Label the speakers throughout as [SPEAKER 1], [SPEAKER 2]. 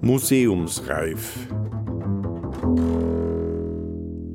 [SPEAKER 1] Museumsreif.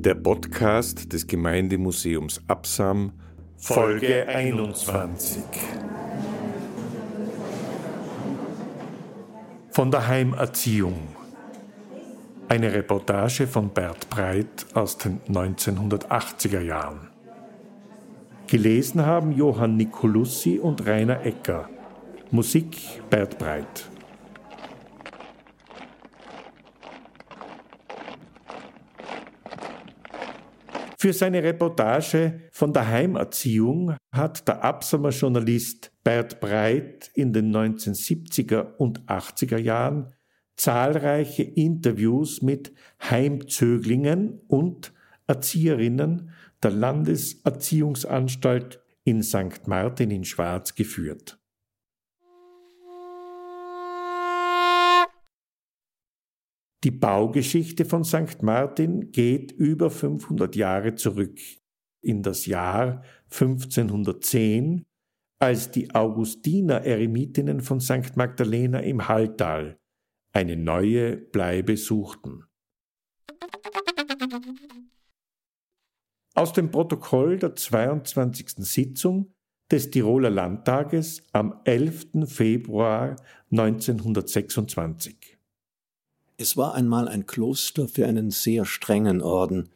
[SPEAKER 1] Der Podcast des Gemeindemuseums Absam, Folge 21. Von der Heimerziehung. Eine Reportage von Bert Breit aus den 1980er Jahren. Gelesen haben Johann Nicolussi und Rainer Ecker. Musik Bert Breit. Für seine Reportage von der Heimerziehung hat der Absamer Journalist Bert Breit in den 1970er und 80er Jahren zahlreiche Interviews mit Heimzöglingen und Erzieherinnen der Landeserziehungsanstalt in St. Martin in Schwarz geführt. Die Baugeschichte von St. Martin geht über 500 Jahre zurück in das Jahr 1510, als die Augustiner Eremitinnen von St. Magdalena im Halltal eine neue Bleibe suchten. Aus dem Protokoll der 22. Sitzung des Tiroler Landtages am 11. Februar 1926.
[SPEAKER 2] Es war einmal ein Kloster für einen sehr strengen Orden,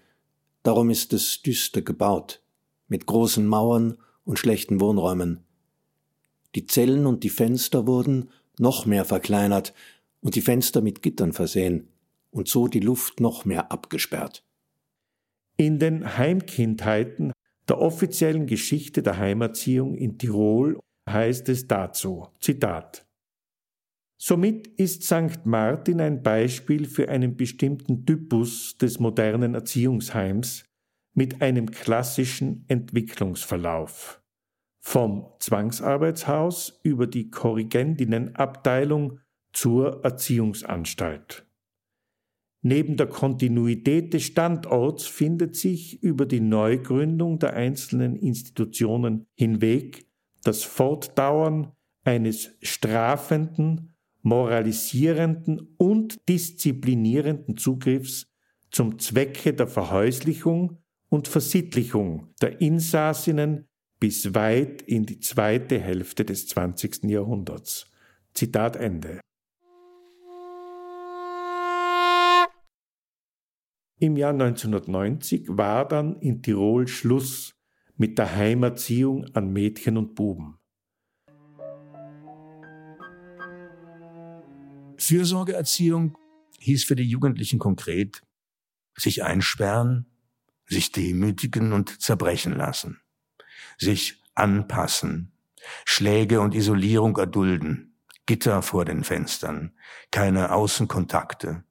[SPEAKER 2] darum ist es düster gebaut, mit großen Mauern und schlechten Wohnräumen. Die Zellen und die Fenster wurden noch mehr verkleinert und die Fenster mit Gittern versehen und so die Luft noch mehr abgesperrt.
[SPEAKER 1] In den Heimkindheiten der offiziellen Geschichte der Heimerziehung in Tirol heißt es dazu, Zitat, Somit ist St. Martin ein Beispiel für einen bestimmten Typus des modernen Erziehungsheims mit einem klassischen Entwicklungsverlauf. Vom Zwangsarbeitshaus über die Korrigendinnenabteilung zur Erziehungsanstalt. Neben der Kontinuität des Standorts findet sich über die Neugründung der einzelnen Institutionen hinweg das Fortdauern eines strafenden moralisierenden und disziplinierenden Zugriffs zum Zwecke der Verhäuslichung und Versittlichung der Insassinnen bis weit in die zweite Hälfte des 20. Jahrhunderts. Zitat Ende. Im Jahr 1990 war dann in Tirol Schluss mit der Heimerziehung an Mädchen und Buben.
[SPEAKER 3] Fürsorgeerziehung hieß für die Jugendlichen konkret, sich einsperren, sich demütigen und zerbrechen lassen, sich anpassen, Schläge und Isolierung erdulden, Gitter vor den Fenstern, keine Außenkontakte,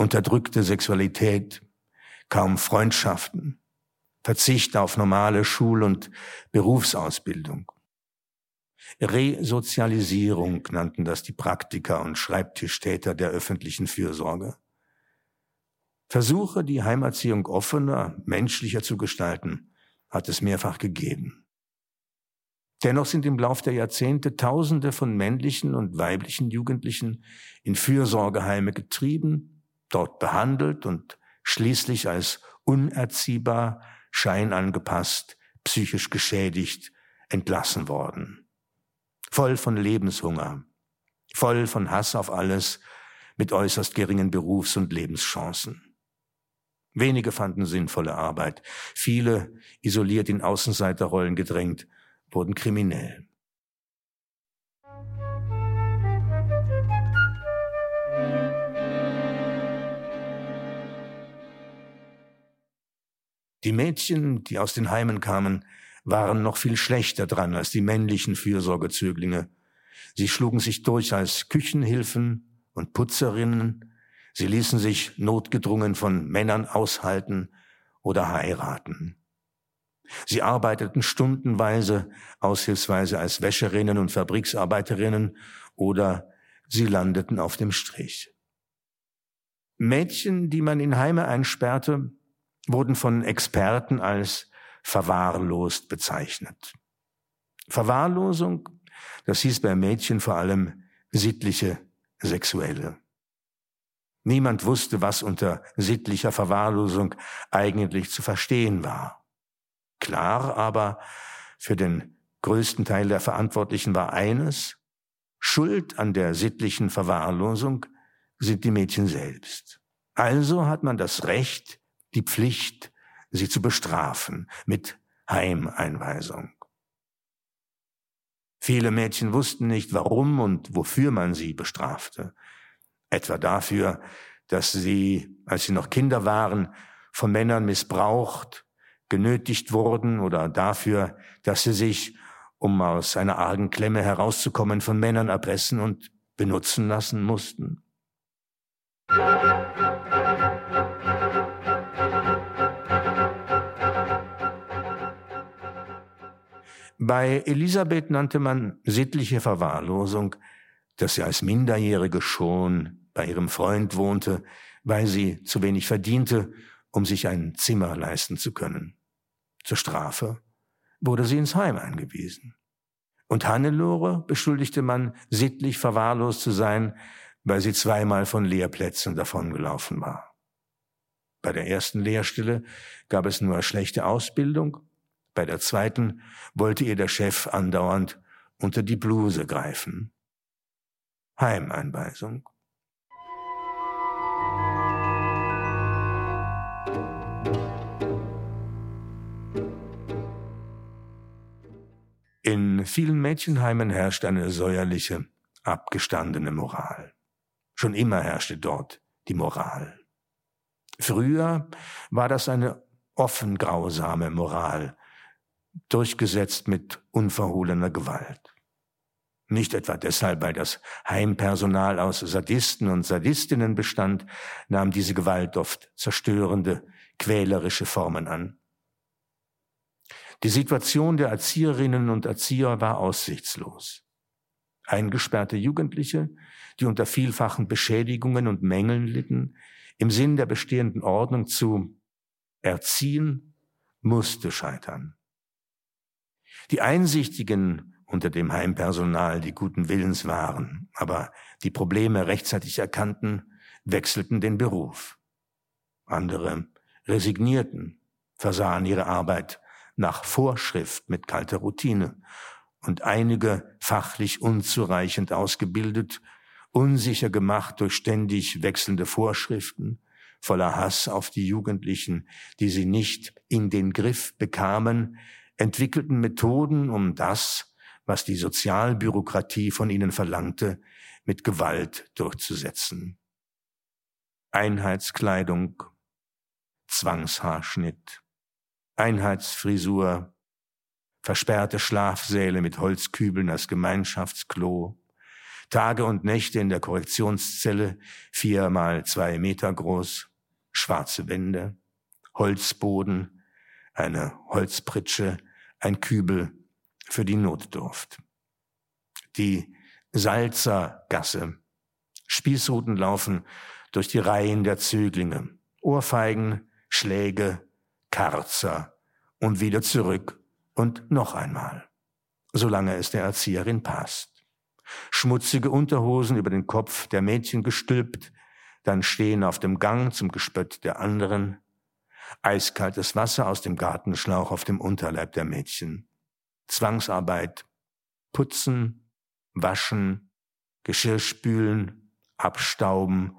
[SPEAKER 3] unterdrückte Sexualität, kaum Freundschaften, Verzicht auf normale Schul- und Berufsausbildung. Resozialisierung nannten das die Praktiker und Schreibtischtäter der öffentlichen Fürsorge. Versuche, die Heimerziehung offener, menschlicher zu gestalten, hat es mehrfach gegeben. Dennoch sind im Lauf der Jahrzehnte Tausende von männlichen und weiblichen Jugendlichen in Fürsorgeheime getrieben, dort behandelt und schließlich als unerziehbar, scheinangepasst, psychisch geschädigt entlassen worden voll von Lebenshunger, voll von Hass auf alles, mit äußerst geringen Berufs- und Lebenschancen. Wenige fanden sinnvolle Arbeit, viele, isoliert in Außenseiterrollen gedrängt, wurden kriminell. Die Mädchen, die aus den Heimen kamen, waren noch viel schlechter dran als die männlichen Fürsorgezöglinge. Sie schlugen sich durch als Küchenhilfen und Putzerinnen, sie ließen sich notgedrungen von Männern aushalten oder heiraten. Sie arbeiteten stundenweise, aushilfsweise als Wäscherinnen und Fabriksarbeiterinnen oder sie landeten auf dem Strich. Mädchen, die man in Heime einsperrte, wurden von Experten als verwahrlost bezeichnet. Verwahrlosung Das hieß bei Mädchen vor allem sittliche Sexuelle. Niemand wusste, was unter sittlicher Verwahrlosung eigentlich zu verstehen war. Klar aber, für den größten Teil der Verantwortlichen war eines, Schuld an der sittlichen Verwahrlosung sind die Mädchen selbst. Also hat man das Recht, die Pflicht, sie zu bestrafen mit Heimeinweisung. Viele Mädchen wussten nicht, warum und wofür man sie bestrafte. Etwa dafür, dass sie, als sie noch Kinder waren, von Männern missbraucht, genötigt wurden oder dafür, dass sie sich, um aus einer argen Klemme herauszukommen, von Männern erpressen und benutzen lassen mussten. Bei Elisabeth nannte man sittliche Verwahrlosung, dass sie als Minderjährige schon bei ihrem Freund wohnte, weil sie zu wenig verdiente, um sich ein Zimmer leisten zu können. Zur Strafe wurde sie ins Heim eingewiesen. Und Hannelore beschuldigte man, sittlich verwahrlost zu sein, weil sie zweimal von Lehrplätzen davongelaufen war. Bei der ersten Lehrstelle gab es nur schlechte Ausbildung, bei der zweiten wollte ihr der Chef andauernd unter die Bluse greifen. Heimeinweisung. In vielen Mädchenheimen herrscht eine säuerliche, abgestandene Moral. Schon immer herrschte dort die Moral. Früher war das eine offen grausame Moral, durchgesetzt mit unverhohlener Gewalt. Nicht etwa deshalb, weil das Heimpersonal aus Sadisten und Sadistinnen bestand, nahm diese Gewalt oft zerstörende, quälerische Formen an. Die Situation der Erzieherinnen und Erzieher war aussichtslos. Eingesperrte Jugendliche, die unter vielfachen Beschädigungen und Mängeln litten, im Sinn der bestehenden Ordnung zu erziehen, musste scheitern. Die Einsichtigen unter dem Heimpersonal, die guten Willens waren, aber die Probleme rechtzeitig erkannten, wechselten den Beruf. Andere resignierten, versahen ihre Arbeit nach Vorschrift mit kalter Routine und einige fachlich unzureichend ausgebildet, unsicher gemacht durch ständig wechselnde Vorschriften, voller Hass auf die Jugendlichen, die sie nicht in den Griff bekamen, entwickelten Methoden, um das, was die Sozialbürokratie von ihnen verlangte, mit Gewalt durchzusetzen. Einheitskleidung, Zwangshaarschnitt, Einheitsfrisur, versperrte Schlafsäle mit Holzkübeln als Gemeinschaftsklo, Tage und Nächte in der Korrektionszelle, vier mal zwei Meter groß, schwarze Wände, Holzboden, eine Holzpritsche, ein Kübel für die Notdurft. Die Salzergasse. Spießruten laufen durch die Reihen der Zöglinge. Ohrfeigen, Schläge, Karzer und wieder zurück und noch einmal, solange es der Erzieherin passt. Schmutzige Unterhosen über den Kopf der Mädchen gestülpt, dann stehen auf dem Gang zum Gespött der anderen, eiskaltes Wasser aus dem Gartenschlauch auf dem Unterleib der Mädchen, Zwangsarbeit, putzen, waschen, Geschirr spülen, abstauben,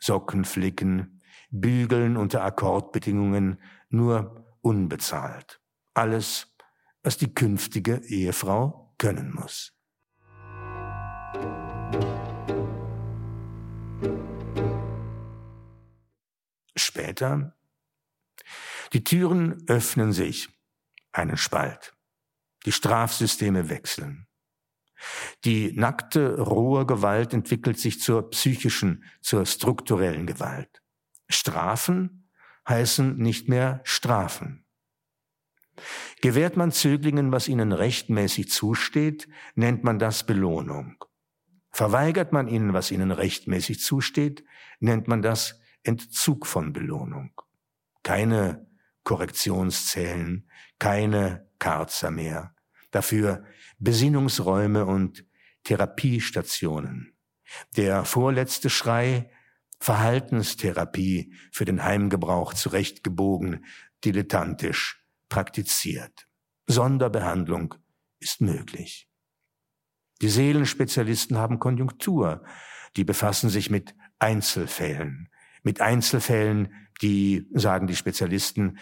[SPEAKER 3] Socken flicken, bügeln unter Akkordbedingungen, nur unbezahlt. Alles, was die künftige Ehefrau können muss. Später, die Türen öffnen sich, einen Spalt. Die Strafsysteme wechseln. Die nackte, rohe Gewalt entwickelt sich zur psychischen, zur strukturellen Gewalt. Strafen heißen nicht mehr Strafen. Gewährt man Zöglingen, was ihnen rechtmäßig zusteht, nennt man das Belohnung. Verweigert man ihnen, was ihnen rechtmäßig zusteht, nennt man das Entzug von Belohnung. Keine Korrektionszellen, keine Karzer mehr. dafür Besinnungsräume und Therapiestationen. Der vorletzte Schrei Verhaltenstherapie für den Heimgebrauch zurechtgebogen, dilettantisch praktiziert. Sonderbehandlung ist möglich. Die Seelenspezialisten haben Konjunktur. Die befassen sich mit Einzelfällen. Mit Einzelfällen, die, sagen die Spezialisten,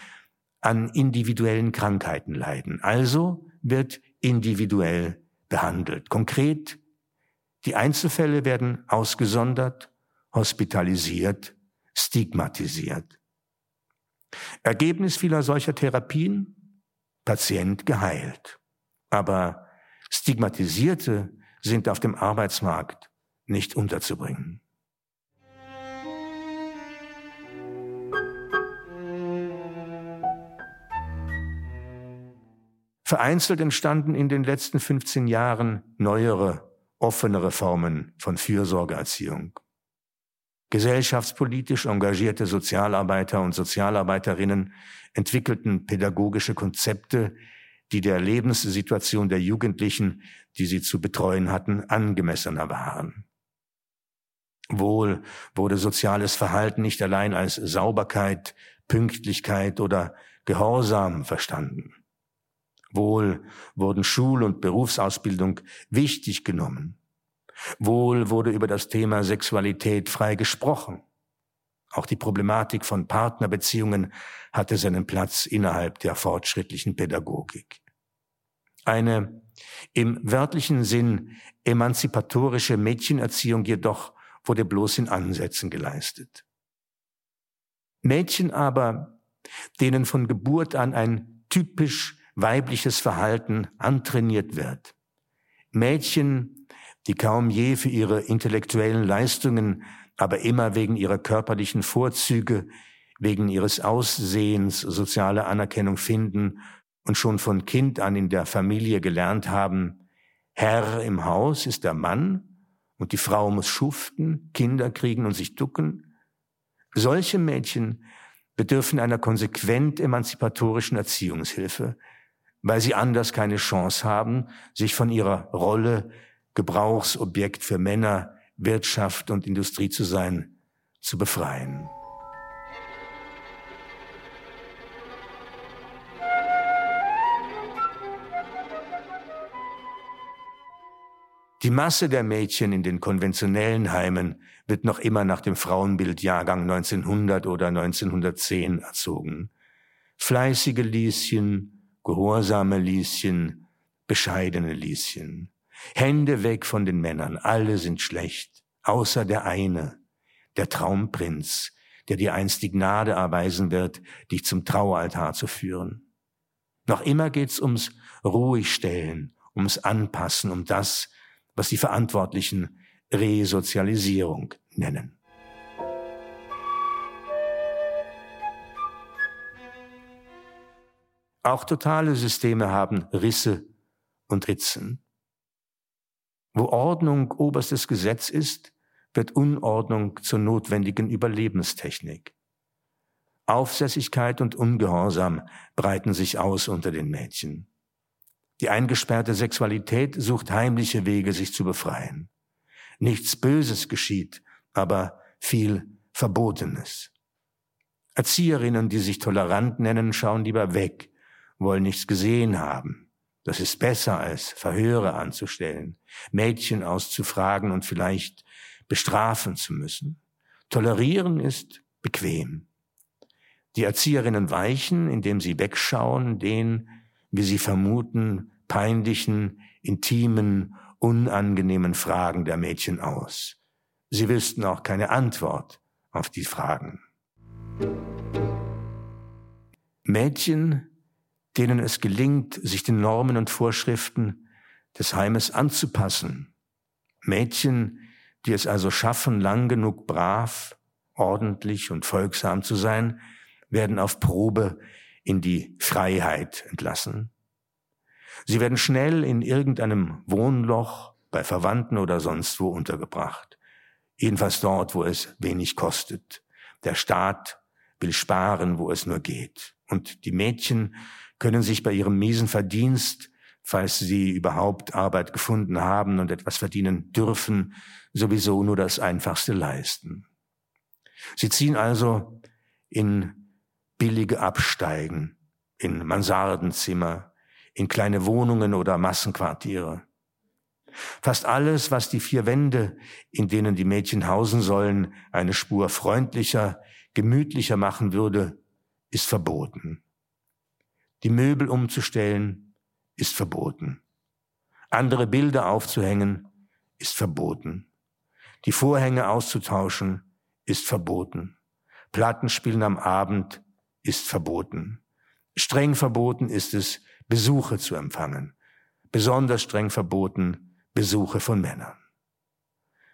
[SPEAKER 3] an individuellen Krankheiten leiden. Also wird individuell behandelt. Konkret, die Einzelfälle werden ausgesondert, hospitalisiert, stigmatisiert. Ergebnis vieler solcher Therapien? Patient geheilt. Aber Stigmatisierte sind auf dem Arbeitsmarkt nicht unterzubringen. Vereinzelt entstanden in den letzten 15 Jahren neuere, offenere Formen von Fürsorgeerziehung. Gesellschaftspolitisch engagierte Sozialarbeiter und Sozialarbeiterinnen entwickelten pädagogische Konzepte, die der Lebenssituation der Jugendlichen, die sie zu betreuen hatten, angemessener waren. Wohl wurde soziales Verhalten nicht allein als Sauberkeit, Pünktlichkeit oder Gehorsam verstanden. Wohl wurden Schul- und Berufsausbildung wichtig genommen. Wohl wurde über das Thema Sexualität frei gesprochen. Auch die Problematik von Partnerbeziehungen hatte seinen Platz innerhalb der fortschrittlichen Pädagogik. Eine im wörtlichen Sinn emanzipatorische Mädchenerziehung jedoch wurde bloß in Ansätzen geleistet. Mädchen aber, denen von Geburt an ein typisch weibliches Verhalten antrainiert wird. Mädchen, die kaum je für ihre intellektuellen Leistungen, aber immer wegen ihrer körperlichen Vorzüge, wegen ihres Aussehens soziale Anerkennung finden und schon von Kind an in der Familie gelernt haben, Herr im Haus ist der Mann und die Frau muss schuften, Kinder kriegen und sich ducken. Solche Mädchen bedürfen einer konsequent emanzipatorischen Erziehungshilfe, weil sie anders keine Chance haben, sich von ihrer Rolle, Gebrauchsobjekt für Männer, Wirtschaft und Industrie zu sein, zu befreien. Die Masse der Mädchen in den konventionellen Heimen wird noch immer nach dem Frauenbild Jahrgang 1900 oder 1910 erzogen. Fleißige Lieschen, gehorsame Lieschen, bescheidene Lieschen. Hände weg von den Männern, alle sind schlecht, außer der eine, der Traumprinz, der dir einst die Gnade erweisen wird, dich zum Traualtar zu führen. Noch immer geht's ums Ruhigstellen, ums Anpassen, um das, was die Verantwortlichen Resozialisierung nennen. Auch totale Systeme haben Risse und Ritzen. Wo Ordnung oberstes Gesetz ist, wird Unordnung zur notwendigen Überlebenstechnik. Aufsässigkeit und Ungehorsam breiten sich aus unter den Mädchen. Die eingesperrte Sexualität sucht heimliche Wege, sich zu befreien. Nichts Böses geschieht, aber viel Verbotenes. Erzieherinnen, die sich tolerant nennen, schauen lieber weg wollen nichts gesehen haben. Das ist besser als Verhöre anzustellen, Mädchen auszufragen und vielleicht bestrafen zu müssen. Tolerieren ist bequem. Die Erzieherinnen weichen, indem sie wegschauen, den, wie sie vermuten, peinlichen, intimen, unangenehmen Fragen der Mädchen aus. Sie wüssten auch keine Antwort auf die Fragen. Mädchen denen es gelingt, sich den Normen und Vorschriften des Heimes anzupassen. Mädchen, die es also schaffen, lang genug brav, ordentlich und folgsam zu sein, werden auf Probe in die Freiheit entlassen. Sie werden schnell in irgendeinem Wohnloch bei Verwandten oder sonst wo untergebracht. Jedenfalls dort, wo es wenig kostet. Der Staat will sparen, wo es nur geht. Und die Mädchen können sich bei ihrem miesen Verdienst falls sie überhaupt Arbeit gefunden haben und etwas verdienen dürfen, sowieso nur das Einfachste leisten. Sie ziehen also in billige Absteigen, in Mansardenzimmer, in kleine Wohnungen oder Massenquartiere. Fast alles, was die vier Wände, in denen die Mädchen hausen sollen, eine Spur freundlicher, gemütlicher machen würde, ist verboten. Die Möbel umzustellen ist verboten. Andere Bilder aufzuhängen ist verboten. Die Vorhänge auszutauschen ist verboten. Plattenspielen am Abend ist verboten. Streng verboten ist es, Besuche zu empfangen. Besonders streng verboten Besuche von Männern.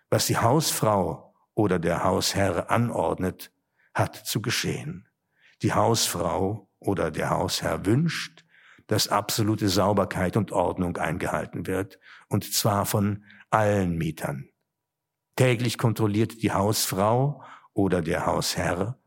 [SPEAKER 3] Was die Hausfrau oder der Hausherr anordnet, hat zu geschehen. Die Hausfrau oder der Hausherr wünscht, dass absolute Sauberkeit und Ordnung eingehalten wird, und zwar von allen Mietern. Täglich kontrolliert die Hausfrau oder der Hausherr,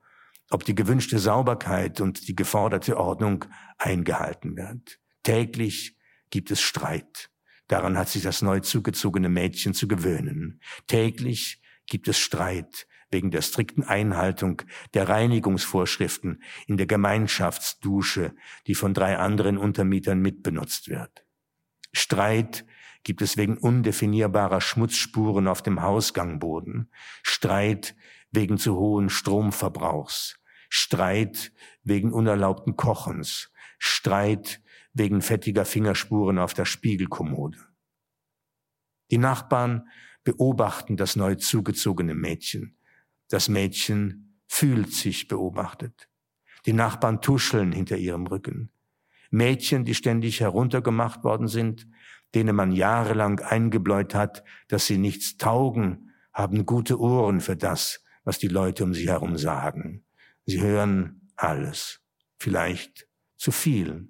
[SPEAKER 3] ob die gewünschte Sauberkeit und die geforderte Ordnung eingehalten wird. Täglich gibt es Streit. Daran hat sich das neu zugezogene Mädchen zu gewöhnen. Täglich gibt es Streit wegen der strikten Einhaltung der Reinigungsvorschriften in der Gemeinschaftsdusche, die von drei anderen Untermietern mitbenutzt wird. Streit gibt es wegen undefinierbarer Schmutzspuren auf dem Hausgangboden, Streit wegen zu hohen Stromverbrauchs, Streit wegen unerlaubten Kochens, Streit wegen fettiger Fingerspuren auf der Spiegelkommode. Die Nachbarn beobachten das neu zugezogene Mädchen. Das Mädchen fühlt sich beobachtet. Die Nachbarn tuscheln hinter ihrem Rücken. Mädchen, die ständig heruntergemacht worden sind, denen man jahrelang eingebläut hat, dass sie nichts taugen, haben gute Ohren für das, was die Leute um sie herum sagen. Sie hören alles, vielleicht zu viel.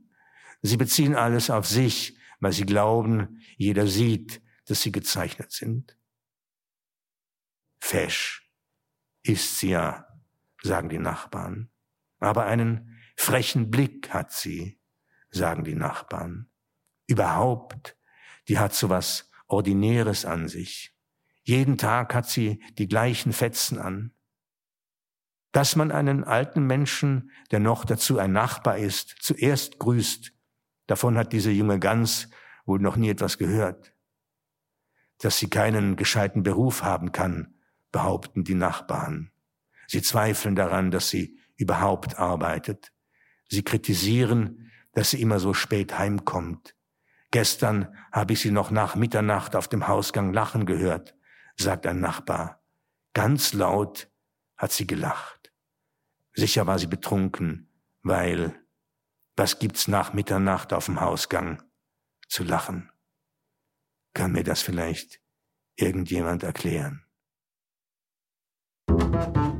[SPEAKER 3] Sie beziehen alles auf sich, weil sie glauben, jeder sieht, dass sie gezeichnet sind. Fesch ist sie ja, sagen die Nachbarn. Aber einen frechen Blick hat sie, sagen die Nachbarn. Überhaupt, die hat so was Ordinäres an sich. Jeden Tag hat sie die gleichen Fetzen an. Dass man einen alten Menschen, der noch dazu ein Nachbar ist, zuerst grüßt, davon hat diese junge Gans wohl noch nie etwas gehört. Dass sie keinen gescheiten Beruf haben kann, behaupten die Nachbarn. Sie zweifeln daran, dass sie überhaupt arbeitet. Sie kritisieren, dass sie immer so spät heimkommt. Gestern habe ich sie noch nach Mitternacht auf dem Hausgang lachen gehört, sagt ein Nachbar. Ganz laut hat sie gelacht. Sicher war sie betrunken, weil was gibt's nach Mitternacht auf dem Hausgang zu lachen? Kann mir das vielleicht irgendjemand erklären? Música